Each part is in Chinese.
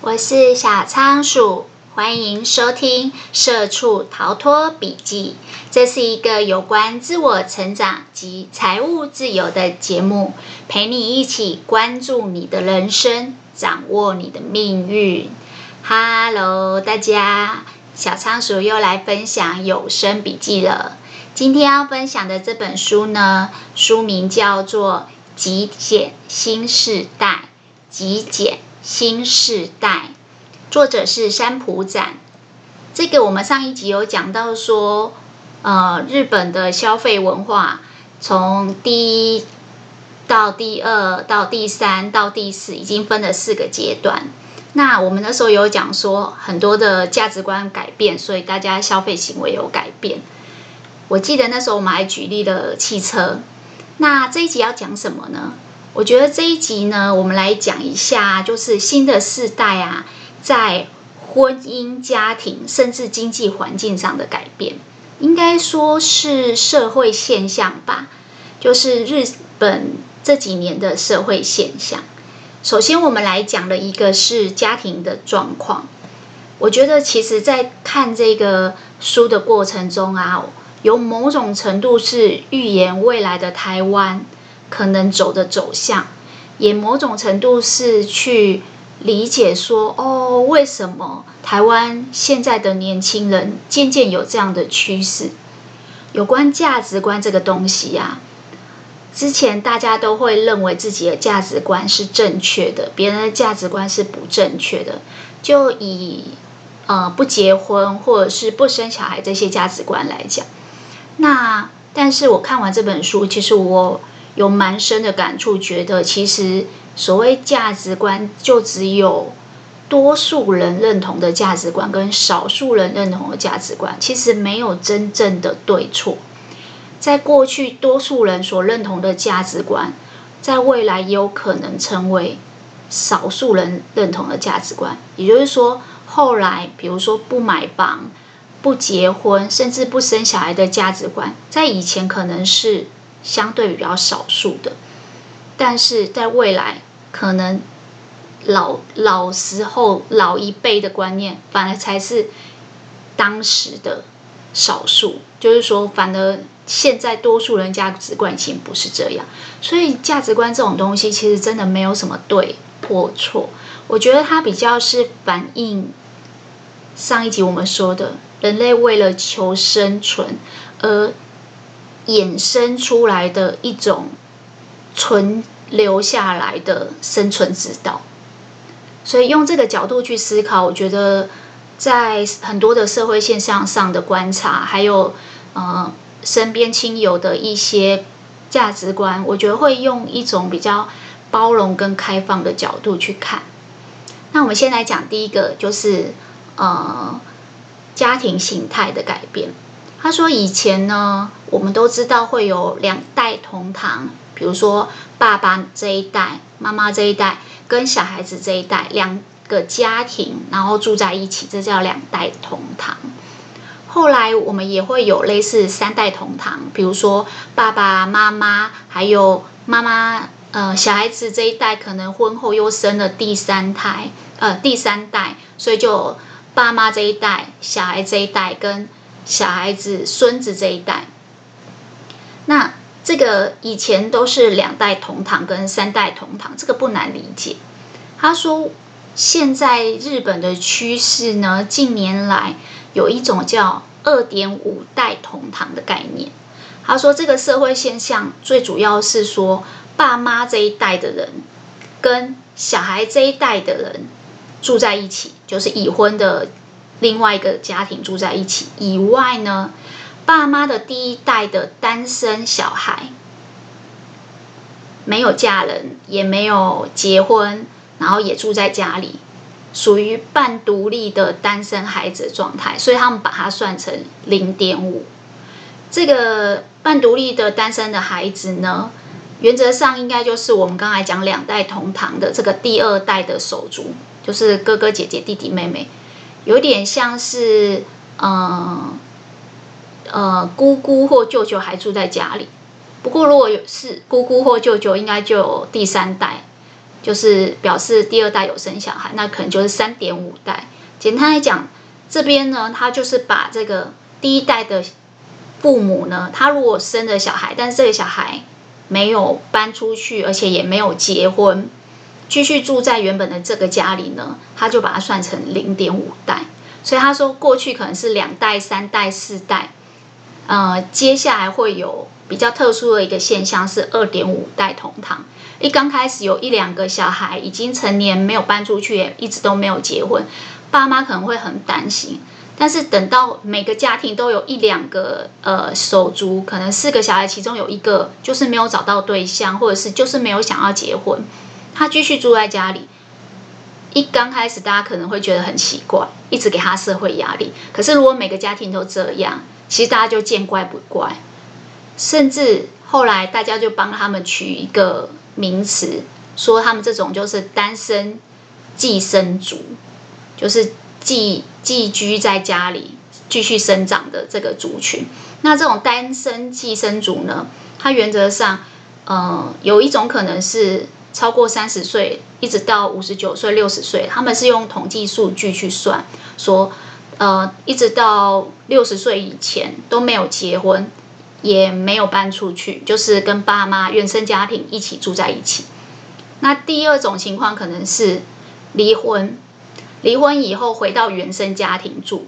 我是小仓鼠，欢迎收听《社畜逃脱笔记》。这是一个有关自我成长及财务自由的节目，陪你一起关注你的人生，掌握你的命运。Hello，大家，小仓鼠又来分享有声笔记了。今天要分享的这本书呢，书名叫做《极简新世代》，极简。新世代，作者是山浦展。这个我们上一集有讲到说，呃，日本的消费文化从第一到第二到第三到第四，已经分了四个阶段。那我们那时候有讲说，很多的价值观改变，所以大家消费行为有改变。我记得那时候我们还举例了汽车。那这一集要讲什么呢？我觉得这一集呢，我们来讲一下，就是新的世代啊，在婚姻、家庭甚至经济环境上的改变，应该说是社会现象吧。就是日本这几年的社会现象。首先，我们来讲的一个是家庭的状况。我觉得，其实，在看这个书的过程中啊，有某种程度是预言未来的台湾。可能走的走向，也某种程度是去理解说，哦，为什么台湾现在的年轻人渐渐有这样的趋势？有关价值观这个东西呀、之前大家都会认为自己的价值观是正确的，别人的价值观是不正确的。就以呃不结婚或者是不生小孩这些价值观来讲，那但是我看完这本书，其实我。有蛮深的感触，觉得其实所谓价值观，就只有多数人认同的价值观跟少数人认同的价值观，其实没有真正的对错。在过去，多数人所认同的价值观，在未来也有可能成为少数人认同的价值观。也就是说，后来比如说不买房、不结婚，甚至不生小孩的价值观，在以前可能是。相对比较少数的，但是在未来，可能老老时候老一辈的观念，反而才是当时的少数。就是说，反而现在多数人价值观已经不是这样。所以，价值观这种东西，其实真的没有什么对或错。我觉得它比较是反映上一集我们说的，人类为了求生存而。衍生出来的一种存留下来的生存之道，所以用这个角度去思考，我觉得在很多的社会现象上的观察，还有呃身边亲友的一些价值观，我觉得会用一种比较包容跟开放的角度去看。那我们先来讲第一个，就是呃家庭形态的改变。他说：“以前呢，我们都知道会有两代同堂，比如说爸爸这一代、妈妈这一代跟小孩子这一代两个家庭，然后住在一起，这叫两代同堂。后来我们也会有类似三代同堂，比如说爸爸妈妈还有妈妈，呃，小孩子这一代可能婚后又生了第三胎，呃，第三代，所以就爸妈这一代、小孩这一代跟。”小孩子、孙子这一代，那这个以前都是两代同堂跟三代同堂，这个不难理解。他说，现在日本的趋势呢，近年来有一种叫二点五代同堂的概念。他说，这个社会现象最主要是说，爸妈这一代的人跟小孩这一代的人住在一起，就是已婚的。另外一个家庭住在一起以外呢，爸妈的第一代的单身小孩，没有嫁人，也没有结婚，然后也住在家里，属于半独立的单身孩子的状态，所以他们把它算成零点五。这个半独立的单身的孩子呢，原则上应该就是我们刚才讲两代同堂的这个第二代的手足，就是哥哥姐姐、弟弟妹妹。有点像是，嗯，呃姑姑或舅舅还住在家里。不过，如果有是姑姑或舅舅，应该就有第三代，就是表示第二代有生小孩，那可能就是三点五代。简单来讲，这边呢，他就是把这个第一代的父母呢，他如果生了小孩，但是这个小孩没有搬出去，而且也没有结婚，继续住在原本的这个家里呢，他就把它算成零点五代。所以他说，过去可能是两代、三代、四代，呃，接下来会有比较特殊的一个现象是二点五代同堂。一刚开始有一两个小孩已经成年，没有搬出去，也一直都没有结婚，爸妈可能会很担心。但是等到每个家庭都有一两个呃手足，可能四个小孩其中有一个就是没有找到对象，或者是就是没有想要结婚，他继续住在家里。一刚开始，大家可能会觉得很奇怪，一直给他社会压力。可是如果每个家庭都这样，其实大家就见怪不怪。甚至后来大家就帮他们取一个名词，说他们这种就是单身寄生族，就是寄寄居在家里继续生长的这个族群。那这种单身寄生族呢，它原则上，呃，有一种可能是。超过三十岁，一直到五十九岁、六十岁，他们是用统计数据去算，说，呃，一直到六十岁以前都没有结婚，也没有搬出去，就是跟爸妈原生家庭一起住在一起。那第二种情况可能是离婚，离婚以后回到原生家庭住，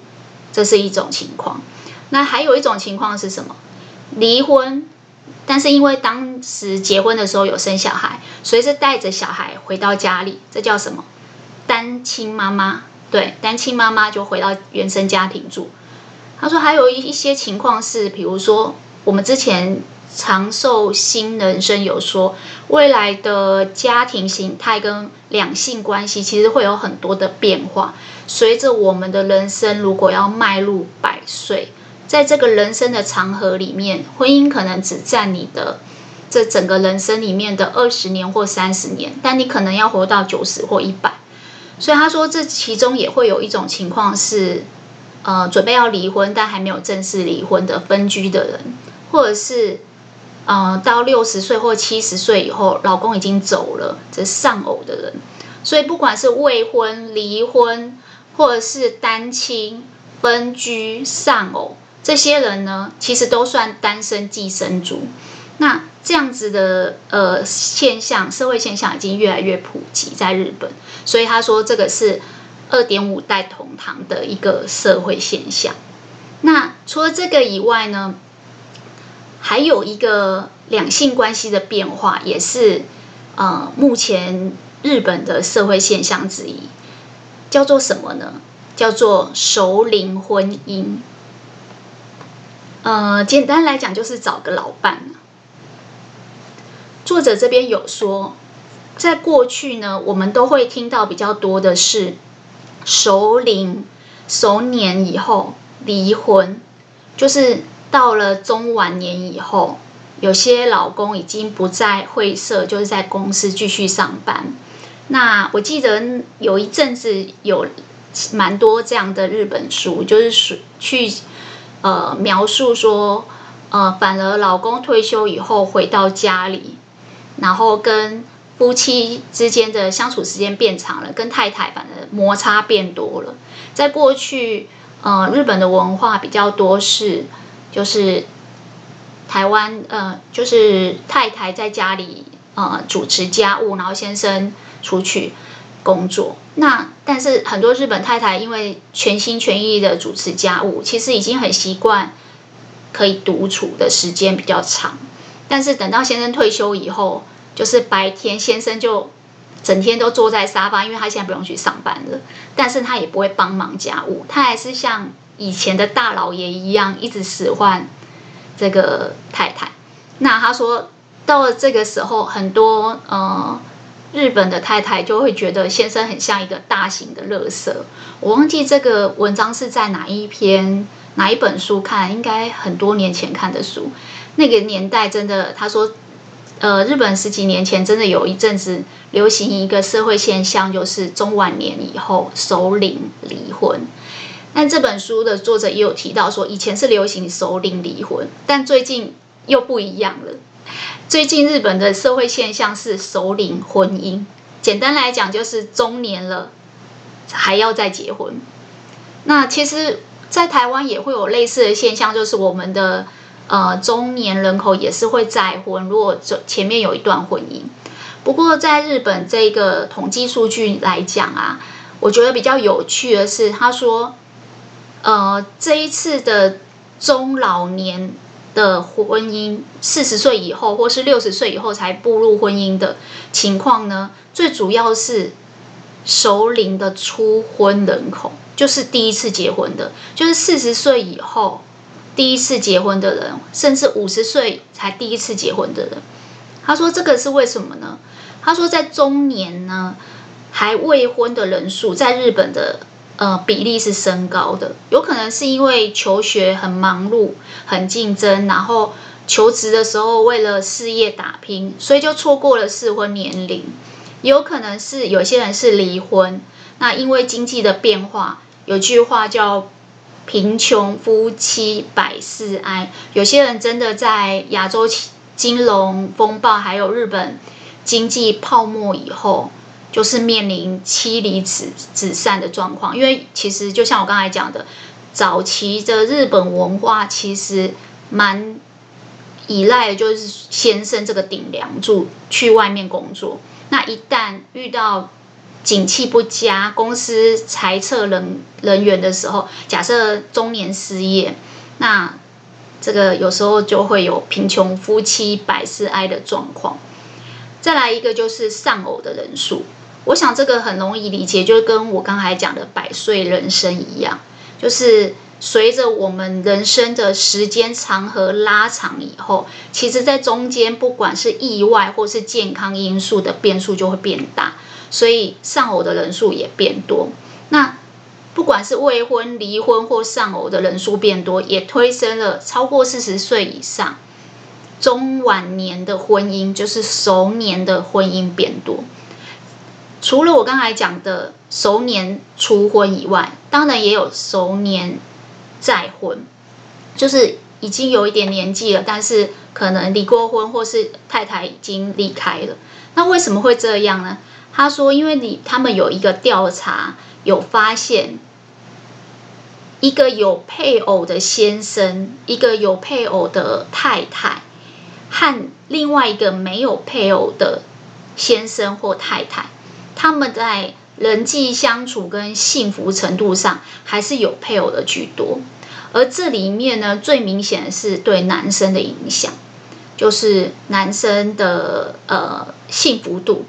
这是一种情况。那还有一种情况是什么？离婚。但是因为当时结婚的时候有生小孩，所以是带着小孩回到家里，这叫什么？单亲妈妈。对，单亲妈妈就回到原生家庭住。他说还有一一些情况是，比如说我们之前长寿新人生有说，未来的家庭形态跟两性关系其实会有很多的变化，随着我们的人生如果要迈入百岁。在这个人生的长河里面，婚姻可能只占你的这整个人生里面的二十年或三十年，但你可能要活到九十或一百。所以他说，这其中也会有一种情况是，呃，准备要离婚但还没有正式离婚的分居的人，或者是呃，到六十岁或七十岁以后，老公已经走了，这丧偶的人。所以不管是未婚、离婚，或者是单亲、分居、丧偶。这些人呢，其实都算单身寄生族。那这样子的呃现象，社会现象已经越来越普及在日本。所以他说这个是二点五代同堂的一个社会现象。那除了这个以外呢，还有一个两性关系的变化，也是呃目前日本的社会现象之一，叫做什么呢？叫做熟龄婚姻。呃，简单来讲就是找个老伴。作者这边有说，在过去呢，我们都会听到比较多的是熟龄、熟年以后离婚，就是到了中晚年以后，有些老公已经不在会社，就是在公司继续上班。那我记得有一阵子有蛮多这样的日本书，就是去。呃，描述说，呃，反而老公退休以后回到家里，然后跟夫妻之间的相处时间变长了，跟太太反而摩擦变多了。在过去，呃，日本的文化比较多是，就是台湾，呃，就是太太在家里，呃，主持家务，然后先生出去工作。那但是很多日本太太因为全心全意的主持家务，其实已经很习惯可以独处的时间比较长。但是等到先生退休以后，就是白天先生就整天都坐在沙发，因为他现在不用去上班了。但是他也不会帮忙家务，他还是像以前的大老爷一样，一直使唤这个太太。那他说到了这个时候，很多呃。日本的太太就会觉得先生很像一个大型的垃圾。我忘记这个文章是在哪一篇哪一本书看，应该很多年前看的书。那个年代真的，他说，呃，日本十几年前真的有一阵子流行一个社会现象，就是中晚年以后首领离婚。但这本书的作者也有提到说，以前是流行首领离婚，但最近又不一样了。最近日本的社会现象是首领婚姻，简单来讲，就是中年了还要再结婚。那其实，在台湾也会有类似的现象，就是我们的呃中年人口也是会再婚，如果前面有一段婚姻。不过，在日本这个统计数据来讲啊，我觉得比较有趣的是，他说，呃，这一次的中老年的婚姻，四十岁以后或是六十岁以后才步入婚姻的情况呢，最主要是熟龄的初婚人口，就是第一次结婚的，就是四十岁以后第一次结婚的人，甚至五十岁才第一次结婚的人。他说这个是为什么呢？他说在中年呢，还未婚的人数在日本的呃比例是升高的，有可能是因为求学很忙碌、很竞争，然后求职的时候为了事业打拼，所以就错过了适婚年龄。有可能是有些人是离婚，那因为经济的变化，有句话叫“贫穷夫妻百事哀”，有些人真的在亚洲金融风暴还有日本经济泡沫以后，就是面临妻离子子散的状况。因为其实就像我刚才讲的，早期的日本文化其实蛮依赖的就是先生这个顶梁柱去外面工作。那一旦遇到景气不佳，公司裁撤人人员的时候，假设中年失业，那这个有时候就会有贫穷夫妻百事哀的状况。再来一个就是丧偶的人数，我想这个很容易理解，就是跟我刚才讲的百岁人生一样，就是随着我们人生的时间长和拉长以后，其实在中间不管是意外或是健康因素的变数就会变大，所以丧偶的人数也变多。那不管是未婚、离婚或丧偶的人数变多，也推升了超过四十岁以上中晚年的婚姻，就是熟年的婚姻变多。除了我刚才讲的熟年初婚以外，当然也有熟年再婚，就是已经有一点年纪了，但是可能离过婚或是太太已经离开了。那为什么会这样呢？他说，因为你他们有一个调查。有发现，一个有配偶的先生，一个有配偶的太太，和另外一个没有配偶的先生或太太，他们在人际相处跟幸福程度上，还是有配偶的居多。而这里面呢，最明显的是对男生的影响，就是男生的呃幸福度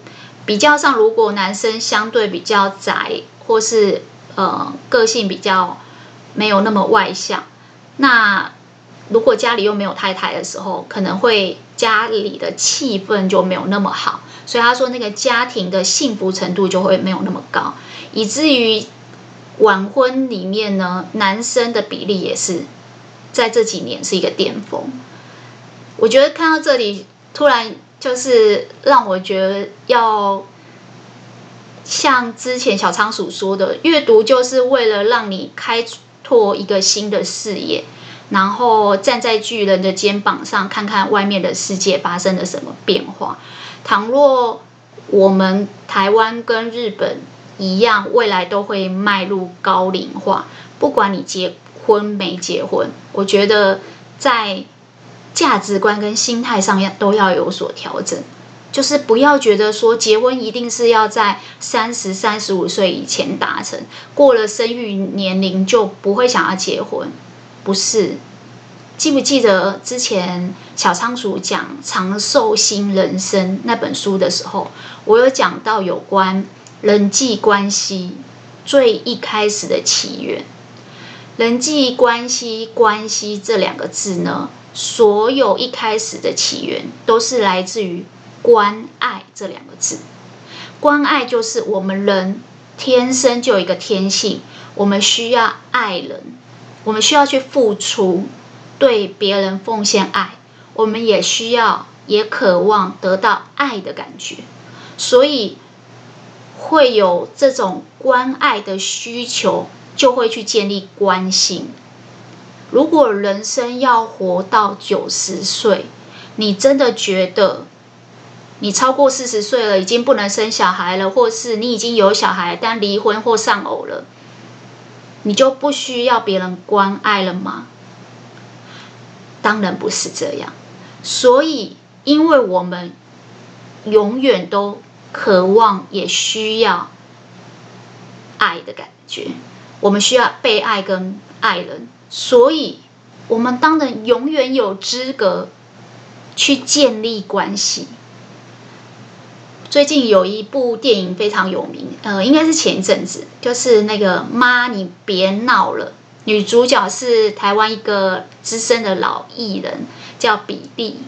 比较上，如果男生相对比较宅。或是呃个性比较没有那么外向，那如果家里又没有太太的时候，可能会家里的气氛就没有那么好，所以他说那个家庭的幸福程度就会没有那么高，以至于晚婚里面呢，男生的比例也是在这几年是一个巅峰。我觉得看到这里，突然就是让我觉得要。像之前小仓鼠说的，阅读就是为了让你开拓一个新的视野，然后站在巨人的肩膀上，看看外面的世界发生了什么变化。倘若我们台湾跟日本一样，未来都会迈入高龄化，不管你结婚没结婚，我觉得在价值观跟心态上要都要有所调整。就是不要觉得说结婚一定是要在三十三十五岁以前达成，过了生育年龄就不会想要结婚，不是？记不记得之前小仓鼠讲《长寿新人生》那本书的时候，我有讲到有关人际关系最一开始的起源。人际关系“关系”这两个字呢，所有一开始的起源都是来自于。关爱这两个字，关爱就是我们人天生就有一个天性，我们需要爱人，我们需要去付出，对别人奉献爱，我们也需要也渴望得到爱的感觉，所以会有这种关爱的需求，就会去建立关系。如果人生要活到九十岁，你真的觉得？你超过四十岁了，已经不能生小孩了，或是你已经有小孩但离婚或丧偶了，你就不需要别人关爱了吗？当然不是这样。所以，因为我们永远都渴望也需要爱的感觉，我们需要被爱跟爱人，所以我们当然永远有资格去建立关系。最近有一部电影非常有名，呃，应该是前一阵子，就是那个《妈，你别闹了》，女主角是台湾一个资深的老艺人，叫比利。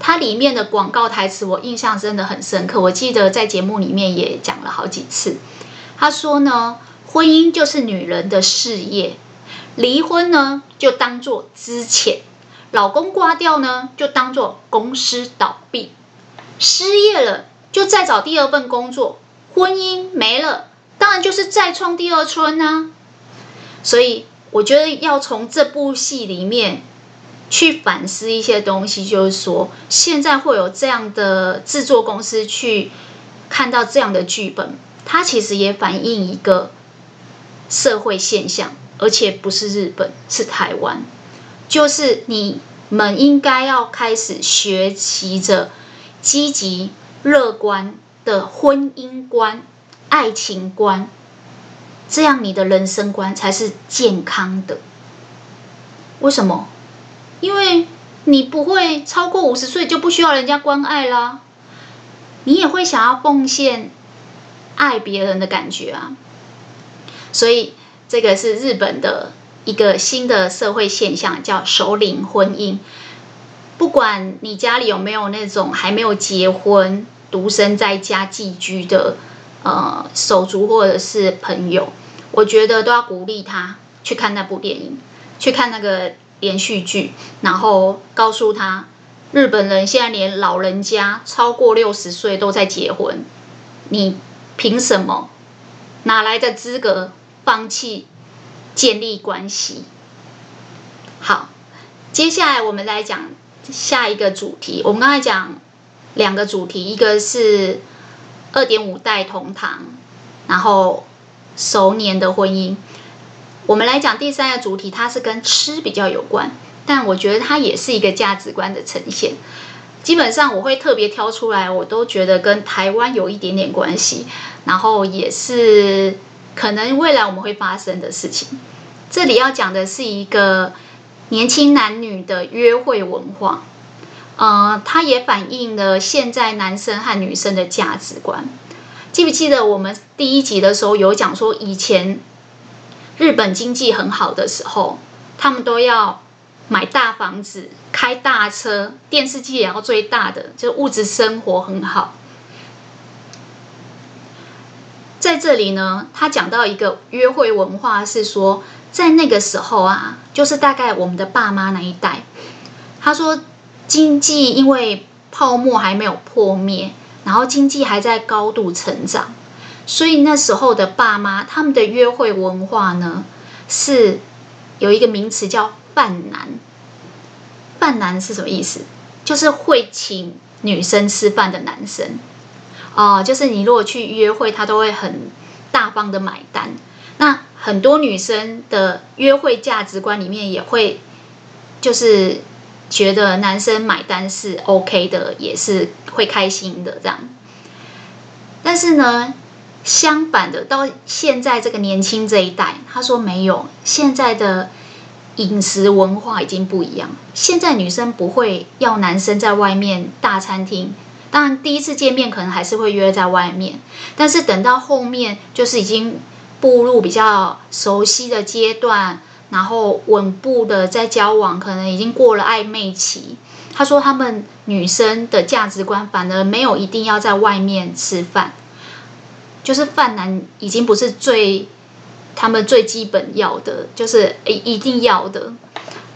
它里面的广告台词我印象真的很深刻，我记得在节目里面也讲了好几次。他说呢，婚姻就是女人的事业，离婚呢就当做资遣，老公挂掉呢就当做公司倒闭。失业了就再找第二份工作，婚姻没了，当然就是再创第二春啊。所以我觉得要从这部戏里面去反思一些东西，就是说现在会有这样的制作公司去看到这样的剧本，它其实也反映一个社会现象，而且不是日本，是台湾，就是你们应该要开始学习着。积极乐观的婚姻观、爱情观，这样你的人生观才是健康的。为什么？因为你不会超过五十岁就不需要人家关爱啦，你也会想要奉献爱别人的感觉啊。所以这个是日本的一个新的社会现象，叫首领婚姻。不管你家里有没有那种还没有结婚、独身在家寄居的呃手足或者是朋友，我觉得都要鼓励他去看那部电影，去看那个连续剧，然后告诉他，日本人现在连老人家超过六十岁都在结婚，你凭什么？哪来的资格放弃建立关系？好，接下来我们来讲。下一个主题，我们刚才讲两个主题，一个是二点五代同堂，然后熟年的婚姻。我们来讲第三个主题，它是跟吃比较有关，但我觉得它也是一个价值观的呈现。基本上我会特别挑出来，我都觉得跟台湾有一点点关系，然后也是可能未来我们会发生的事情。这里要讲的是一个。年轻男女的约会文化，呃，它也反映了现在男生和女生的价值观。记不记得我们第一集的时候有讲说，以前日本经济很好的时候，他们都要买大房子、开大车、电视机也要最大的，就是物质生活很好。在这里呢，他讲到一个约会文化是说。在那个时候啊，就是大概我们的爸妈那一代，他说经济因为泡沫还没有破灭，然后经济还在高度成长，所以那时候的爸妈他们的约会文化呢，是有一个名词叫饭男。饭男是什么意思？就是会请女生吃饭的男生。哦，就是你如果去约会，他都会很大方的买单。那很多女生的约会价值观里面也会，就是觉得男生买单是 OK 的，也是会开心的这样。但是呢，相反的，到现在这个年轻这一代，他说没有，现在的饮食文化已经不一样。现在女生不会要男生在外面大餐厅，当然第一次见面可能还是会约在外面，但是等到后面就是已经。步入比较熟悉的阶段，然后稳步的在交往，可能已经过了暧昧期。他说，他们女生的价值观反而没有一定要在外面吃饭，就是饭男已经不是最他们最基本要的，就是一一定要的。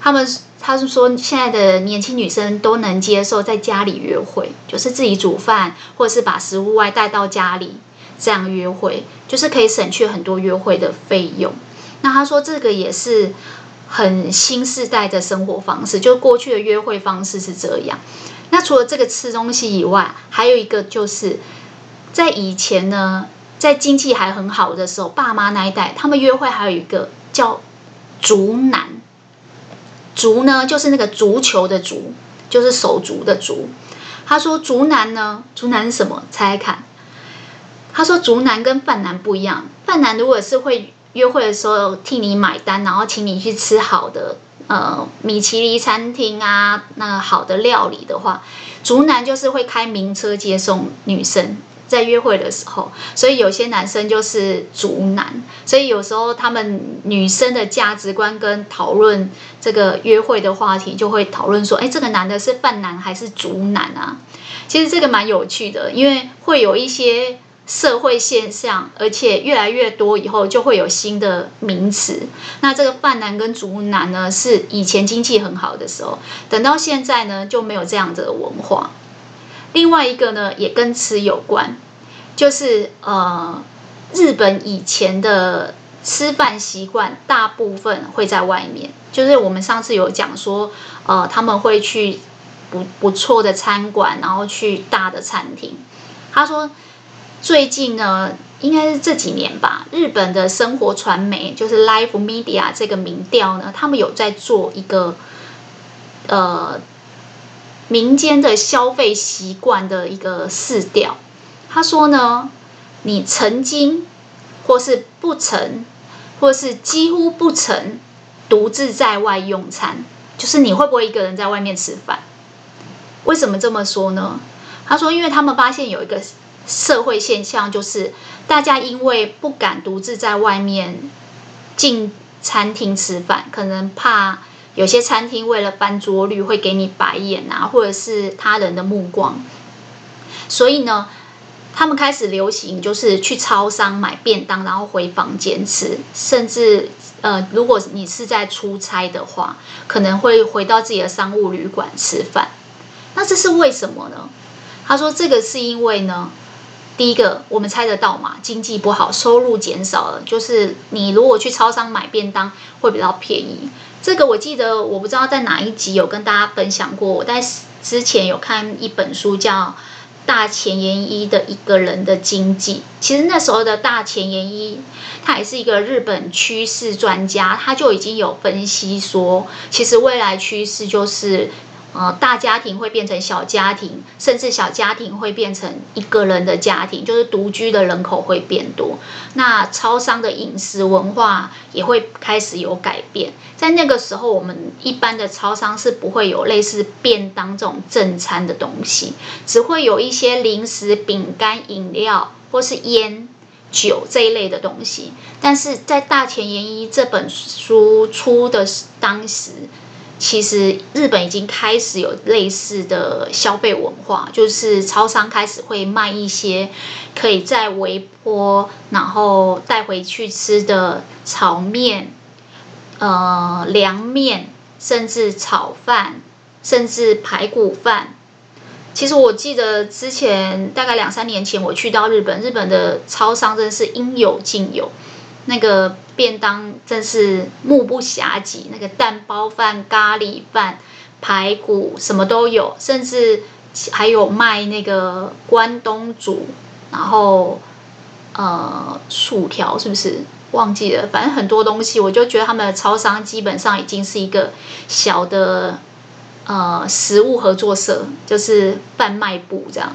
他们他是说，现在的年轻女生都能接受在家里约会，就是自己煮饭，或者是把食物外带到家里。这样约会就是可以省去很多约会的费用。那他说这个也是很新世代的生活方式，就过去的约会方式是这样。那除了这个吃东西以外，还有一个就是在以前呢，在经济还很好的时候，爸妈那一代他们约会还有一个叫竹男。足呢，就是那个足球的足，就是手足的足。他说足男呢，足男是什么？猜猜看。他说足男跟饭男不一样，饭男如果是会约会的时候替你买单，然后请你去吃好的。呃，米其林餐厅啊，那个好的料理的话，足男就是会开名车接送女生在约会的时候，所以有些男生就是足男，所以有时候他们女生的价值观跟讨论这个约会的话题，就会讨论说，哎，这个男的是饭男还是足男啊？其实这个蛮有趣的，因为会有一些。社会现象，而且越来越多以后就会有新的名词。那这个饭男跟足男呢，是以前经济很好的时候，等到现在呢就没有这样的文化。另外一个呢也跟吃有关，就是呃日本以前的吃饭习惯大部分会在外面，就是我们上次有讲说，呃他们会去不不错的餐馆，然后去大的餐厅。他说。最近呢，应该是这几年吧。日本的生活传媒就是 Life Media 这个民调呢，他们有在做一个呃民间的消费习惯的一个试调。他说呢，你曾经或是不曾，或是几乎不曾独自在外用餐，就是你会不会一个人在外面吃饭？为什么这么说呢？他说，因为他们发现有一个。社会现象就是，大家因为不敢独自在外面进餐厅吃饭，可能怕有些餐厅为了翻桌率会给你白眼啊，或者是他人的目光，所以呢，他们开始流行就是去超商买便当，然后回房间吃，甚至呃，如果你是在出差的话，可能会回到自己的商务旅馆吃饭。那这是为什么呢？他说这个是因为呢。第一个，我们猜得到嘛？经济不好，收入减少了，就是你如果去超商买便当会比较便宜。这个我记得，我不知道在哪一集有跟大家分享过。我在之前有看一本书叫《大前研一的一个人的经济》。其实那时候的大前研一，他也是一个日本趋势专家，他就已经有分析说，其实未来趋势就是。呃，大家庭会变成小家庭，甚至小家庭会变成一个人的家庭，就是独居的人口会变多。那超商的饮食文化也会开始有改变。在那个时候，我们一般的超商是不会有类似便当这种正餐的东西，只会有一些零食、饼干、饮料或是烟酒这一类的东西。但是在大前研一这本书出的当时。其实日本已经开始有类似的消费文化，就是超商开始会卖一些可以在微波，然后带回去吃的炒面、呃凉面，甚至炒饭，甚至排骨饭。其实我记得之前大概两三年前我去到日本，日本的超商真的是应有尽有。那个便当真是目不暇给，那个蛋包饭、咖喱饭、排骨什么都有，甚至还有卖那个关东煮，然后呃薯条是不是忘记了？反正很多东西，我就觉得他们的超商基本上已经是一个小的呃食物合作社，就是贩卖部这样。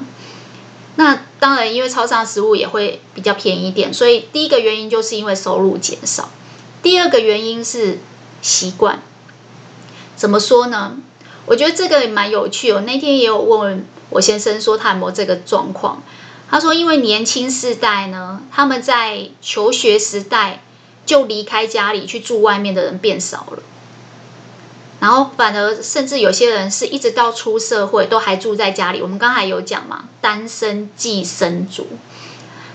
那当然，因为超商食物也会比较便宜一点，所以第一个原因就是因为收入减少。第二个原因是习惯。怎么说呢？我觉得这个也蛮有趣。哦那天也有问我先生说他有没有这个状况。他说，因为年轻世代呢，他们在求学时代就离开家里去住外面的人变少了。然后反而甚至有些人是一直到出社会都还住在家里。我们刚才有讲嘛，单身寄生族。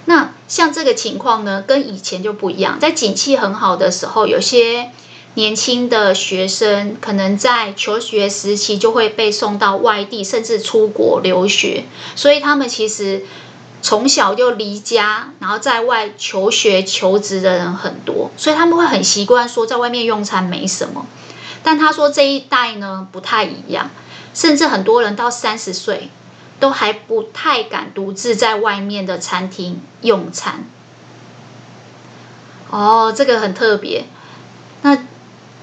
那像这个情况呢，跟以前就不一样。在景气很好的时候，有些年轻的学生可能在求学时期就会被送到外地，甚至出国留学。所以他们其实从小就离家，然后在外求学求职的人很多，所以他们会很习惯说在外面用餐没什么。但他说这一代呢不太一样，甚至很多人到三十岁都还不太敢独自在外面的餐厅用餐。哦，这个很特别。那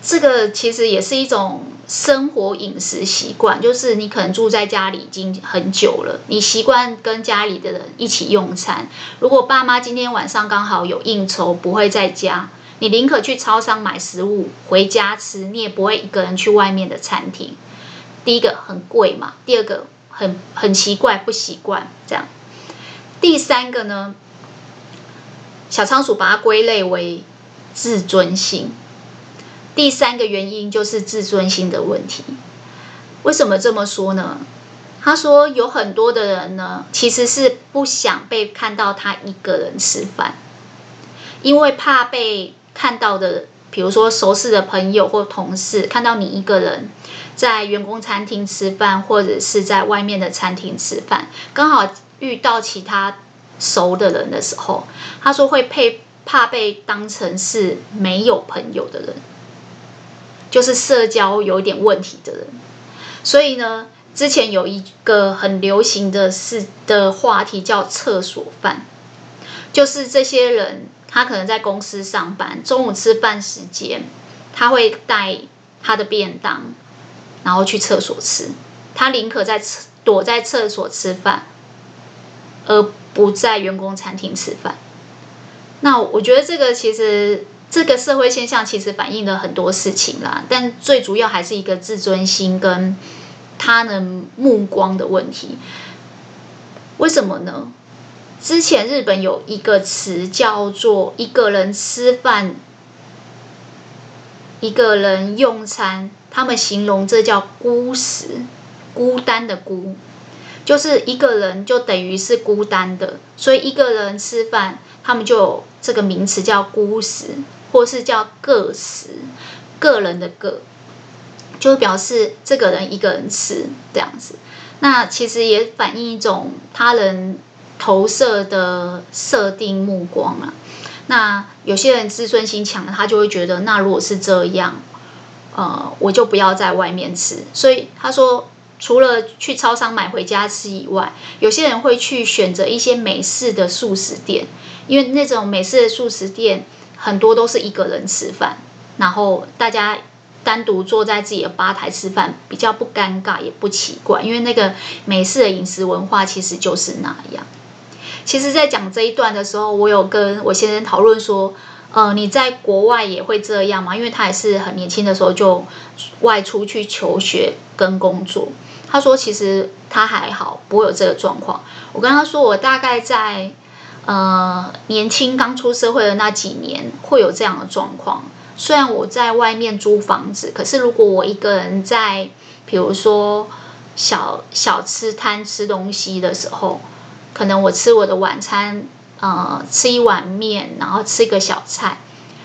这个其实也是一种生活饮食习惯，就是你可能住在家里已经很久了，你习惯跟家里的人一起用餐。如果爸妈今天晚上刚好有应酬，不会在家，你宁可去超商买食物回家吃，你也不会一个人去外面的餐厅。第一个很贵嘛，第二个很很奇怪，不习惯这样。第三个呢，小仓鼠把它归类为自尊心。第三个原因就是自尊心的问题。为什么这么说呢？他说有很多的人呢，其实是不想被看到他一个人吃饭，因为怕被看到的，比如说熟识的朋友或同事看到你一个人在员工餐厅吃饭，或者是在外面的餐厅吃饭，刚好遇到其他熟的人的时候，他说会配怕被当成是没有朋友的人。就是社交有点问题的人，所以呢，之前有一个很流行的是的话题叫厕所饭，就是这些人他可能在公司上班，中午吃饭时间，他会带他的便当，然后去厕所吃，他宁可在躲在厕所吃饭，而不在员工餐厅吃饭。那我觉得这个其实。这个社会现象其实反映了很多事情啦，但最主要还是一个自尊心跟他人目光的问题。为什么呢？之前日本有一个词叫做“一个人吃饭”，一个人用餐，他们形容这叫“孤食”，孤单的孤，就是一个人就等于是孤单的，所以一个人吃饭，他们就有这个名词叫“孤食”。或是叫个食，个人的个，就表示这个人一个人吃这样子。那其实也反映一种他人投射的设定目光啊。那有些人自尊心强，他就会觉得，那如果是这样，呃，我就不要在外面吃。所以他说，除了去超商买回家吃以外，有些人会去选择一些美式的素食店，因为那种美式的素食店。很多都是一个人吃饭，然后大家单独坐在自己的吧台吃饭，比较不尴尬也不奇怪，因为那个美式的饮食文化其实就是那样。其实，在讲这一段的时候，我有跟我先生讨论说，呃，你在国外也会这样吗？因为他也是很年轻的时候就外出去求学跟工作。他说，其实他还好，不会有这个状况。我跟他说，我大概在。呃，年轻刚出社会的那几年会有这样的状况。虽然我在外面租房子，可是如果我一个人在，比如说小小吃摊吃东西的时候，可能我吃我的晚餐，呃，吃一碗面，然后吃一个小菜。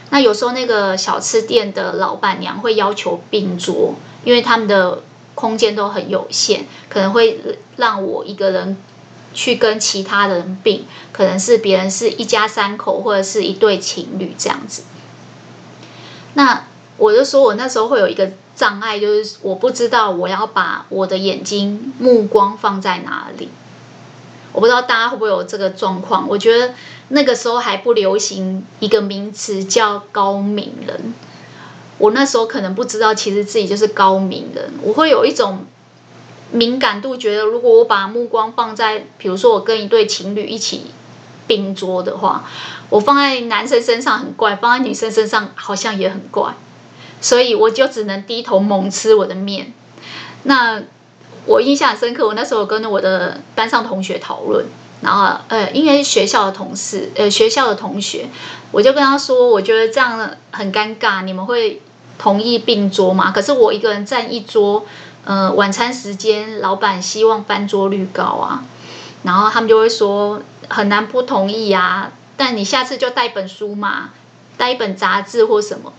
那有时候那个小吃店的老板娘会要求并桌，因为他们的空间都很有限，可能会让我一个人。去跟其他人并，可能是别人是一家三口或者是一对情侣这样子。那我就说我那时候会有一个障碍，就是我不知道我要把我的眼睛目光放在哪里。我不知道大家会不会有这个状况。我觉得那个时候还不流行一个名词叫高敏人。我那时候可能不知道，其实自己就是高敏人。我会有一种。敏感度觉得，如果我把目光放在，比如说我跟一对情侣一起并桌的话，我放在男生身上很怪，放在女生身上好像也很怪，所以我就只能低头猛吃我的面。那我印象很深刻，我那时候跟我的班上同学讨论，然后呃，因为学校的同事，呃，学校的同学，我就跟他说，我觉得这样很尴尬，你们会同意并桌吗？可是我一个人占一桌。呃，晚餐时间，老板希望翻桌率高啊，然后他们就会说很难不同意啊。但你下次就带本书嘛，带一本杂志或什么。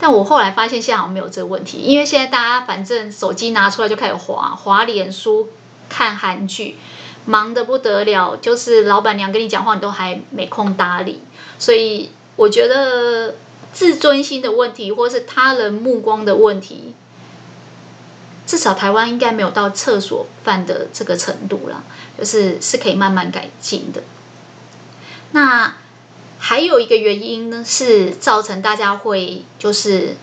但我后来发现现在好像没有这个问题，因为现在大家反正手机拿出来就开始滑，滑脸书、看韩剧，忙得不得了。就是老板娘跟你讲话，你都还没空搭理。所以我觉得自尊心的问题，或是他人目光的问题。至少台湾应该没有到厕所犯的这个程度了，就是是可以慢慢改进的。那还有一个原因呢，是造成大家会就是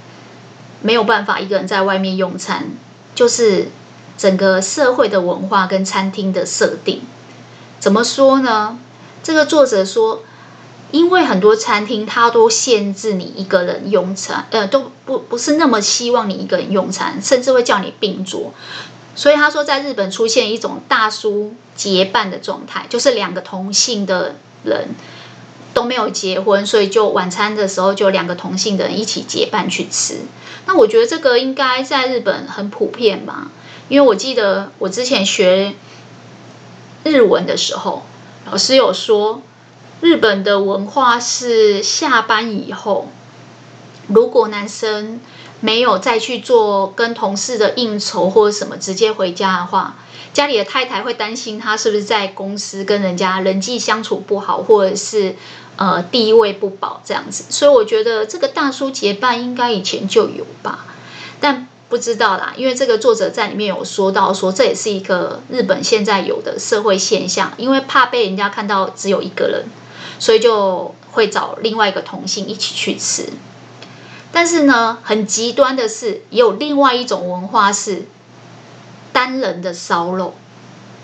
没有办法一个人在外面用餐，就是整个社会的文化跟餐厅的设定。怎么说呢？这个作者说，因为很多餐厅它都限制你一个人用餐，呃，都不不是那么希望你一个人用餐，甚至会叫你并桌。所以他说，在日本出现一种大叔结伴的状态，就是两个同性的人都没有结婚，所以就晚餐的时候就两个同性的人一起结伴去吃。那我觉得这个应该在日本很普遍吧，因为我记得我之前学日文的时候。老师有说，日本的文化是下班以后，如果男生没有再去做跟同事的应酬或者什么，直接回家的话，家里的太太会担心他是不是在公司跟人家人际相处不好，或者是呃地位不保这样子。所以我觉得这个大叔结伴应该以前就有吧，但。不知道啦，因为这个作者在里面有说到说，这也是一个日本现在有的社会现象，因为怕被人家看到只有一个人，所以就会找另外一个同性一起去吃。但是呢，很极端的是，也有另外一种文化是单人的烧肉。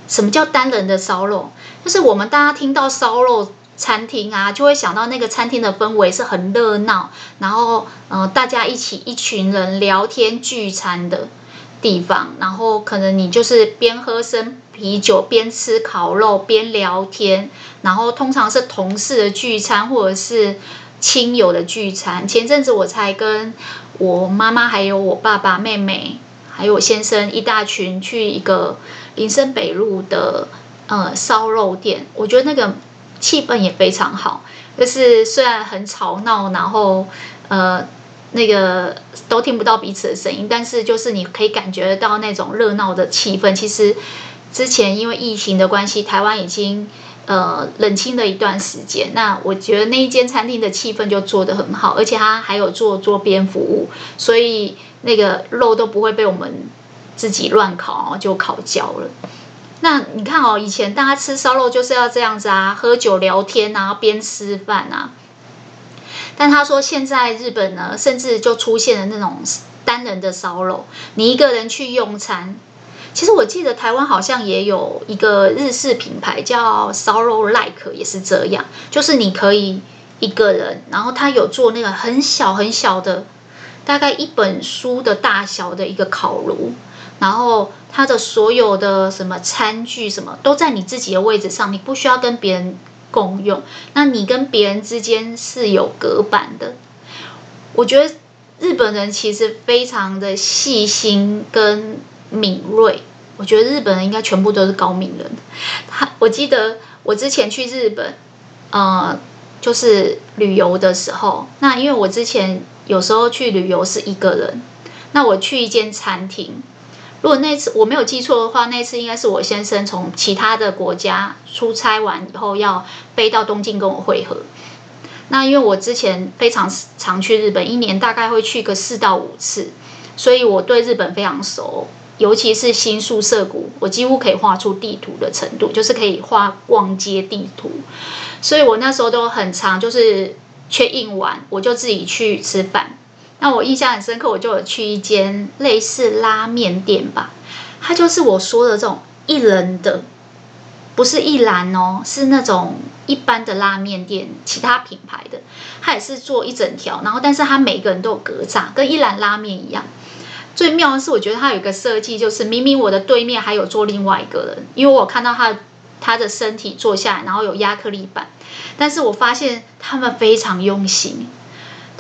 什么叫单人的烧肉？就是我们大家听到烧肉。餐厅啊，就会想到那个餐厅的氛围是很热闹，然后呃，大家一起一群人聊天聚餐的地方，然后可能你就是边喝生啤酒边吃烤肉边聊天，然后通常是同事的聚餐或者是亲友的聚餐。前阵子我才跟我妈妈还有我爸爸、妹妹还有我先生一大群去一个林森北路的呃烧肉店，我觉得那个。气氛也非常好，就是虽然很吵闹，然后呃那个都听不到彼此的声音，但是就是你可以感觉到那种热闹的气氛。其实之前因为疫情的关系，台湾已经呃冷清了一段时间。那我觉得那一间餐厅的气氛就做得很好，而且它还有做桌边服务，所以那个肉都不会被我们自己乱烤，就烤焦了。那你看哦，以前大家吃烧肉就是要这样子啊，喝酒聊天啊，边吃饭啊。但他说现在日本呢，甚至就出现了那种单人的烧肉，你一个人去用餐。其实我记得台湾好像也有一个日式品牌叫烧肉 like，也是这样，就是你可以一个人，然后他有做那个很小很小的，大概一本书的大小的一个烤炉。然后它的所有的什么餐具什么都在你自己的位置上，你不需要跟别人共用。那你跟别人之间是有隔板的。我觉得日本人其实非常的细心跟敏锐。我觉得日本人应该全部都是高敏人。他我记得我之前去日本，呃，就是旅游的时候，那因为我之前有时候去旅游是一个人，那我去一间餐厅。如果那次我没有记错的话，那次应该是我先生从其他的国家出差完以后要飞到东京跟我会合。那因为我之前非常常去日本，一年大概会去个四到五次，所以我对日本非常熟，尤其是新宿涩谷，我几乎可以画出地图的程度，就是可以画逛街地图。所以我那时候都很常，就是去应完我就自己去吃饭。那我印象很深刻，我就有去一间类似拉面店吧，它就是我说的这种一人的，不是一兰哦，是那种一般的拉面店，其他品牌的，它也是做一整条，然后但是它每个人都有格栅，跟一兰拉面一样。最妙的是，我觉得它有一个设计，就是明明我的对面还有坐另外一个人，因为我看到他他的身体坐下来，然后有压克力板，但是我发现他们非常用心。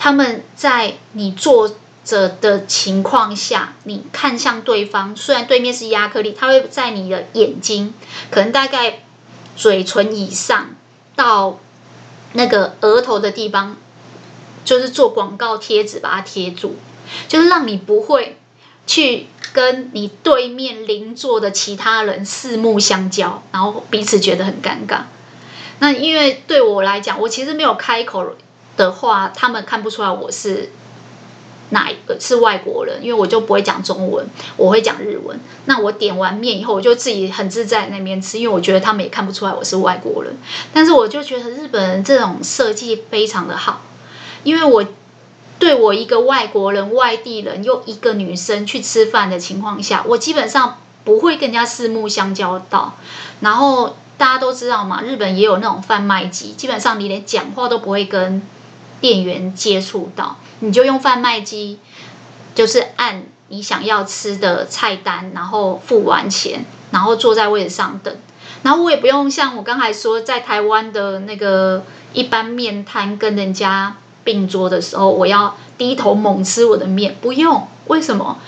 他们在你坐着的情况下，你看向对方，虽然对面是亚克力，他会在你的眼睛，可能大概嘴唇以上到那个额头的地方，就是做广告贴纸把它贴住，就是让你不会去跟你对面邻座的其他人四目相交，然后彼此觉得很尴尬。那因为对我来讲，我其实没有开口。的话，他们看不出来我是哪一个是外国人，因为我就不会讲中文，我会讲日文。那我点完面以后，我就自己很自在那边吃，因为我觉得他们也看不出来我是外国人。但是我就觉得日本人这种设计非常的好，因为我对我一个外国人、外地人又一个女生去吃饭的情况下，我基本上不会更加四目相交到。然后大家都知道嘛，日本也有那种贩卖机，基本上你连讲话都不会跟店员接触到。你就用贩卖机，就是按你想要吃的菜单，然后付完钱，然后坐在位置上等。然后我也不用像我刚才说，在台湾的那个一般面摊跟人家并桌的时候，我要低头猛吃我的面，不用。为什么？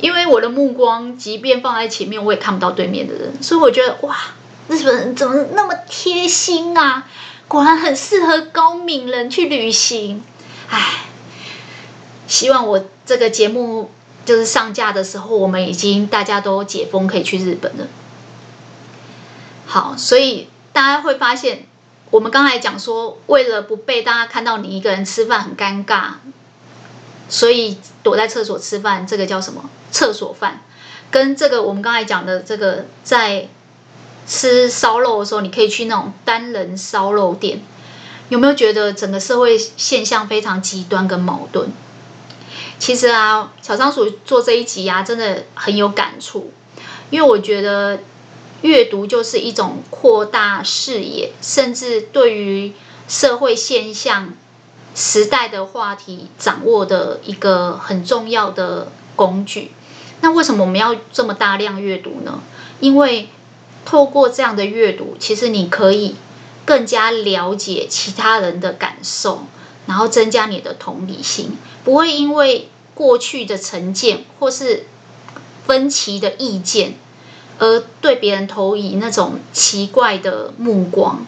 因为我的目光即便放在前面，我也看不到对面的人。所以我觉得哇，日本人怎么那么贴心啊？果然很适合高敏人去旅行。唉。希望我这个节目就是上架的时候，我们已经大家都解封，可以去日本了。好，所以大家会发现，我们刚才讲说，为了不被大家看到你一个人吃饭很尴尬，所以躲在厕所吃饭，这个叫什么？厕所饭。跟这个我们刚才讲的这个，在吃烧肉的时候，你可以去那种单人烧肉店，有没有觉得整个社会现象非常极端跟矛盾？其实啊，小仓鼠做这一集啊，真的很有感触，因为我觉得阅读就是一种扩大视野，甚至对于社会现象、时代的话题掌握的一个很重要的工具。那为什么我们要这么大量阅读呢？因为透过这样的阅读，其实你可以更加了解其他人的感受，然后增加你的同理心，不会因为过去的成见或是分歧的意见，而对别人投以那种奇怪的目光。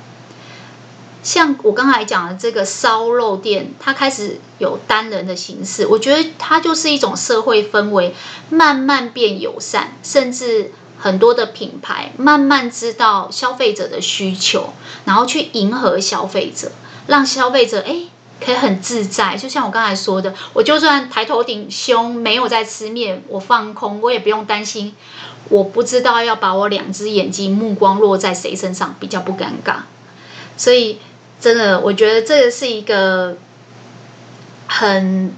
像我刚才讲的这个烧肉店，它开始有单人的形式，我觉得它就是一种社会氛围慢慢变友善，甚至很多的品牌慢慢知道消费者的需求，然后去迎合消费者，让消费者哎。可以很自在，就像我刚才说的，我就算抬头挺胸，没有在吃面，我放空，我也不用担心，我不知道要把我两只眼睛目光落在谁身上，比较不尴尬。所以，真的，我觉得这个是一个很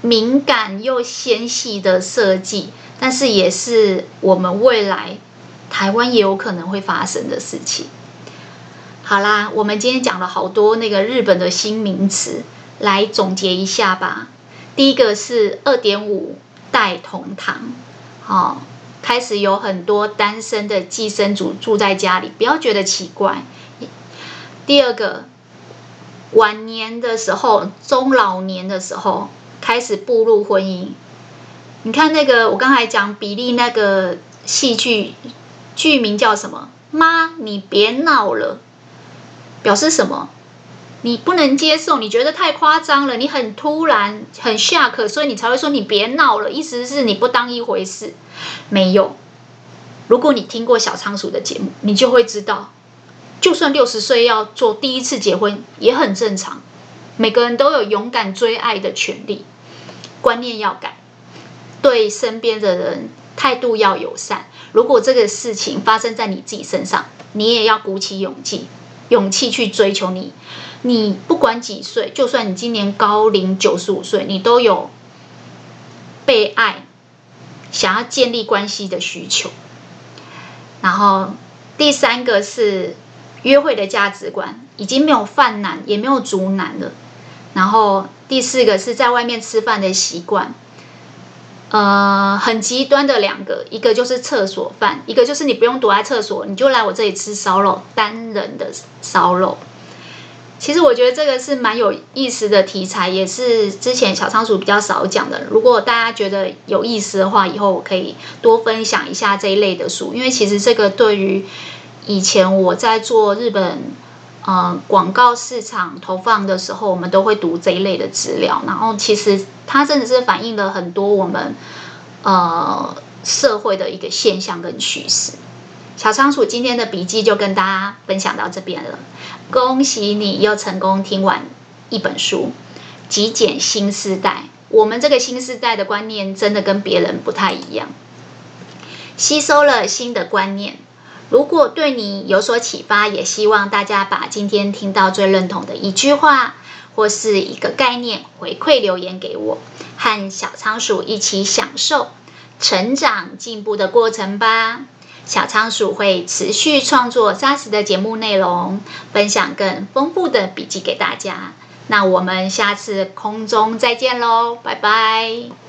敏感又纤细的设计，但是也是我们未来台湾也有可能会发生的事情。好啦，我们今天讲了好多那个日本的新名词，来总结一下吧。第一个是二点五代同堂，哦，开始有很多单身的寄生族住在家里，不要觉得奇怪。第二个，晚年的时候、中老年的时候开始步入婚姻。你看那个，我刚才讲比利那个戏剧剧名叫什么？妈，你别闹了。表示什么？你不能接受，你觉得太夸张了，你很突然，很 shock，所以你才会说你别闹了。意思是你不当一回事。没有。如果你听过小仓鼠的节目，你就会知道，就算六十岁要做第一次结婚也很正常。每个人都有勇敢追爱的权利，观念要改，对身边的人态度要友善。如果这个事情发生在你自己身上，你也要鼓起勇气。勇气去追求你，你不管几岁，就算你今年高龄九十五岁，你都有被爱、想要建立关系的需求。然后第三个是约会的价值观，已经没有犯难，也没有阻难了。然后第四个是在外面吃饭的习惯。呃，很极端的两个，一个就是厕所饭，一个就是你不用躲在厕所，你就来我这里吃烧肉，单人的烧肉。其实我觉得这个是蛮有意思的题材，也是之前小仓鼠比较少讲的。如果大家觉得有意思的话，以后我可以多分享一下这一类的书，因为其实这个对于以前我在做日本。嗯，广告市场投放的时候，我们都会读这一类的资料。然后，其实它真的是反映了很多我们呃社会的一个现象跟趋势。小仓鼠今天的笔记就跟大家分享到这边了。恭喜你又成功听完一本书，极简新时代，我们这个新时代的观念真的跟别人不太一样，吸收了新的观念。如果对你有所启发，也希望大家把今天听到最认同的一句话或是一个概念回馈留言给我，和小仓鼠一起享受成长进步的过程吧。小仓鼠会持续创作扎实的节目内容，分享更丰富的笔记给大家。那我们下次空中再见喽，拜拜。